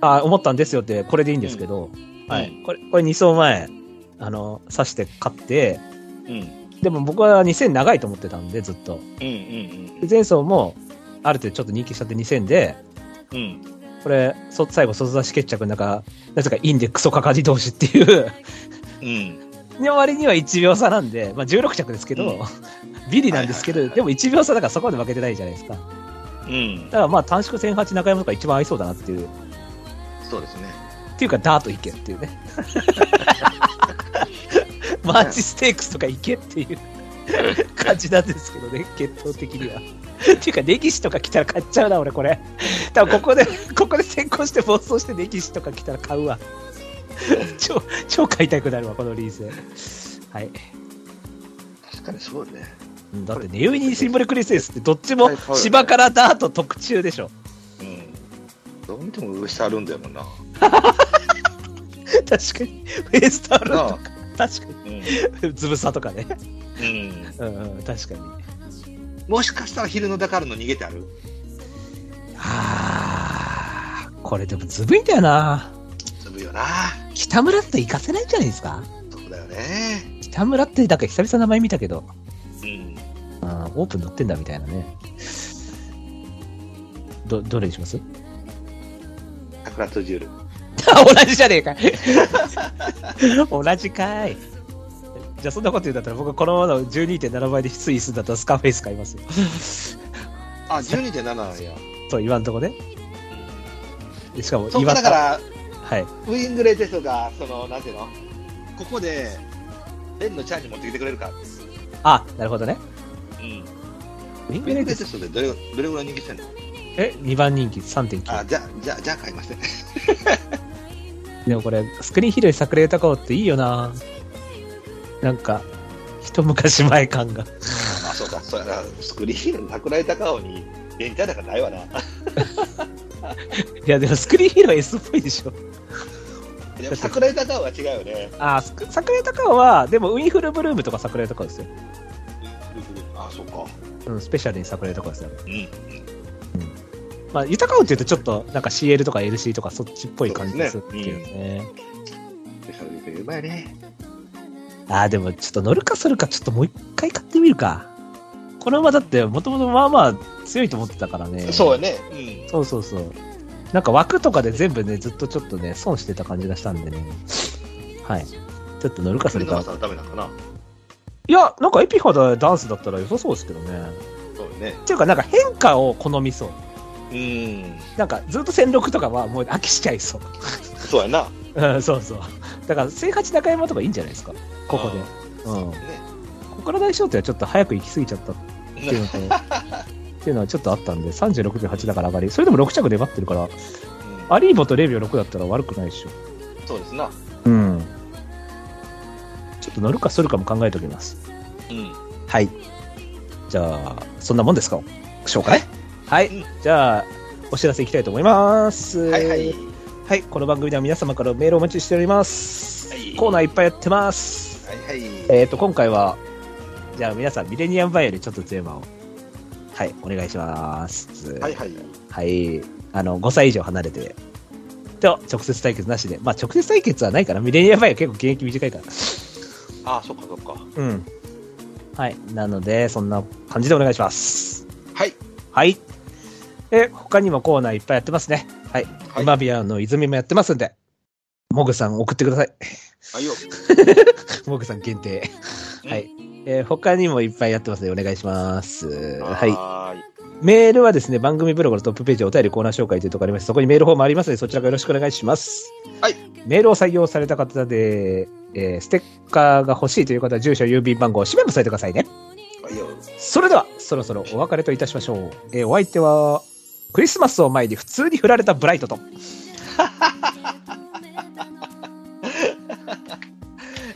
あ、思ったんですよって、これでいいんですけど、はい。これ、これ2走前、あの、刺して勝って、うん。でも僕は2000長いと思ってたんで、ずっと。うんうんで前走も、ある程度ちょっと人気しちゃって2000で、うん。うん。これ、そ最後、外出し決着の中、なぜかインでクソかかり同士っていう、うん。の割には1秒差なんで、まあ16着ですけど、うんビリなんですけど、はいはいはいでも1秒差だからそこまで負けてないじゃないですか。だうんか。らまあ短縮1008中山とか一番合いそうだなっていう、そうですね。っていうかダート行けっていうね。マーチステークスとか行けっていう感じなんですけどね、決闘的には。っていうか、歴史とか来たら買っちゃうな、俺、これ。多分ここで、ここで先行して暴走して歴史とか来たら買うわ。超、超買いたくなるわ、このリーゼ。はい。確かにそうね。うんだって、ネウイニシンボルクリスエスってどっちも芝からダート特注でしょ。うん。どう見ても上下あるんだよもんな。確かに。ウエストあるとなあか。確かうん。に。ズブサとかね。うん。うんうん、確かに。もしかしたら昼のダカールの逃げてある？あー、これでもずぶいんだよな。するよな。北村って行かせないんじゃないですか？そうだよね。北村って、だから久々名前見たけど、うん。オープン乗ってんだみたいなね。ど、どれにします？桜とジュール。同じじゃねえかい。同じかい。じゃあそんなこと言うんだったら僕このままの12.7倍で推移するんだったらスカーフェイス買いますよ。あ、12.7なんや。そう、今んとこね。でしかも今かだから、はい。ウィングレーテストが、その、なんていうの？ここで、レンのチャーに持ってきてくれるか。あ、なるほどね。うん。どれ、どれぐらい人気してんの？え、2番人気3.9。あ、じゃあ、じゃあ、じゃあ買いません。でもこれ、スクリーン広い桜高尾っていいよななんか、一昔前感が。あ、そうか、そうやな。スクリーンの桜井高尾にレンタルなんかないわな。いや、でもスクリーンヒーロー S っぽいでしょ。でも桜井高尾は違うよね。あ桜井高尾は、でもウィンフルブルームとか桜井高尾ですよ。あ、そうか。うん、スペシャルに桜井高尾ですよ。うん。まあ、豊か尾って言うとちょっとなんか CL とか LC とかそっちっぽい感じですけどね。スペシャルでうまいね。ああ、でもちょっと乗るかそるかちょっともう一回買ってみるか。この馬だってもともとまあまあ強いと思ってたからね。そうやね。うん。そうそうそう。なんか枠とかで全部ね、ずっとちょっとね、損してた感じがしたんでね。はい。ちょっと乗るかそれか。ダメなのかな。いや、なんかエピファダダンスだったら良さそうですけどね。そうね。っていうか、なんか変化を好みそう。うん。なんかずっと戦力とかはもう飽きしちゃいそう。そうやな。うん、そうそう。だから、正八中山とかいいんじゃないですか。ここで。うん。ね。ここから大商店はちょっと早く行き過ぎちゃったっていうのと、っていうのはちょっとあったんで、36秒8だから上がり。それでも6着粘ってるから、うんアリーボと0秒6だったら悪くないでしょ。そうですな。うん。ちょっと乗るかそるかも考えておきます。うん。はい。じゃあ、そんなもんですか？紹介？はい。うんじゃあ、お知らせいきたいと思います。はいはい。はい。この番組では皆様からメールをお待ちしております。はいコーナーいっぱいやってます。はいはい。えっ、と、今回は、じゃあ皆さん、ミレニアムバイオでちょっとテーマを、はい、お願いします。はいはい。はい。あの、5歳以上離れて、と、直接対決なしで。まあ、直接対決はないから、ミレニアムバイオ結構現役短いから。ああ、そっかそっか。うん。はい。なので、そんな感じでお願いします。はい。はい。え、他にもコーナーいっぱいやってますね。はい。はい今ビアの泉もやってますんで、モグさん送ってください。はいよ。モグさん限定。うんはい。えー他にもいっぱいやってますので、お願いします。はい。はーい。メールはですね、番組ブログのトップページお便りコーナー紹介というところありまして、そこにメールフォームありますので、そちらからよろしくお願いします。はい。メールを採用された方で、えーステッカーが欲しいという方は、住所、郵便番号、氏名も添えてくださいね。それでは、そろそろお別れといたしましょう。えーお相手は、クリスマスを前に普通に振られたブライトと、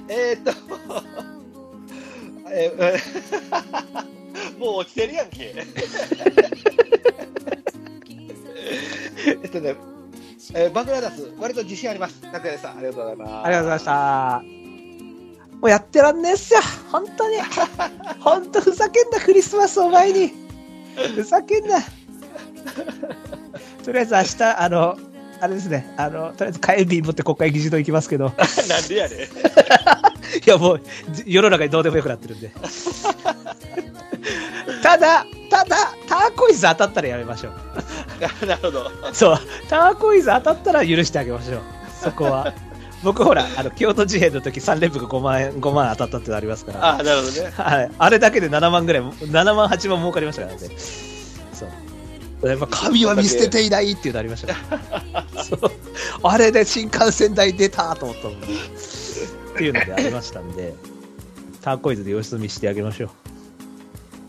えっと、えー、もう落ちてるやんけ。えっとね、えー、バングラダス、割と自信あります。中谷さん、ありがとうございます。ありがとうございました。もうやってらんねえっすよ。本当に。本当ふざけんな、クリスマスを前に。ふざけんな。とりあえず明日、あの、あれですね、あの、とりあえず火炎瓶持って国会議事堂行きますけど、なんでやねん。いやもう、じ世の中にどうでもよくなってるんで。ただ、ただ、ターコイズ当たったらやめましょう。なるほど。そう、ターコイズ当たったら許してあげましょう。そこは。僕ほら、あの、京都事変の時3連複5万円、5万当たったってのありますから。あなるほどね。はい。あれだけで7万ぐらい、7万8万儲かりましたからね。そう。やっぱ神は見捨てていないっていうのありましたから。そう。あれで新幹線代出たと思ったもん、ね。っていうのでありましたんで、ターコイズで様子見してあげましょう。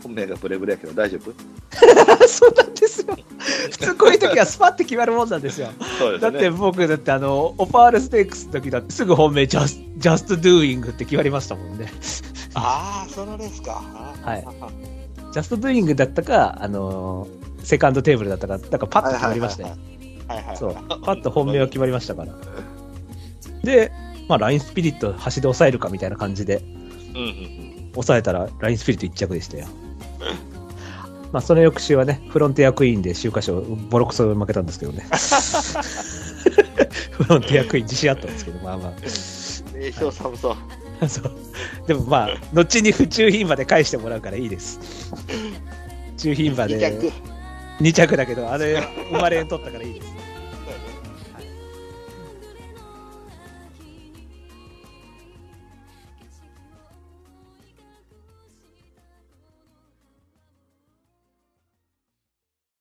本命がブレブレやけど大丈夫？そうなんですよ。普通こういう時はスパって決まるもんなんですよ。そうですね。だって僕だってあの、オパールステークスの時だってすぐ本命ジャス、ジャストドゥーイングって決まりましたもんね。ああ、それですか。はいジャストドゥーイングだったか、あのーセカンドテーブルだったか、だからパッと決まりましたよ。はいはいはい。そう。パッと本命は決まりましたから。で、まあ、ラインスピリット端で抑えるかみたいな感じで、うんうんうん。抑えたらラインスピリット1着でしたよ。まあ、その翌週はね、フロンティアクイーンで週刊賞、ボロクソ負けたんですけどね。フロンティアクイーン自信あったんですけど、まあまあ。名称寒そう。そう。でもまあ、後に府中牝馬で返してもらうからいいです。中牝馬二で着。2着だけど、あれ、生まれん取ったからいいです。